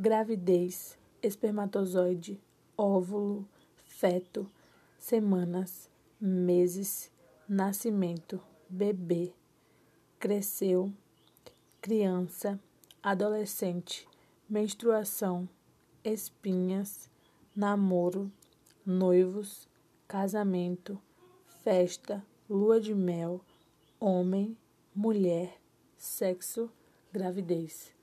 gravidez, espermatozoide, óvulo, feto, semanas, meses, nascimento, bebê, cresceu, criança, adolescente, menstruação, espinhas, namoro, noivos, casamento, festa, lua de mel, homem, mulher, sexo, gravidez.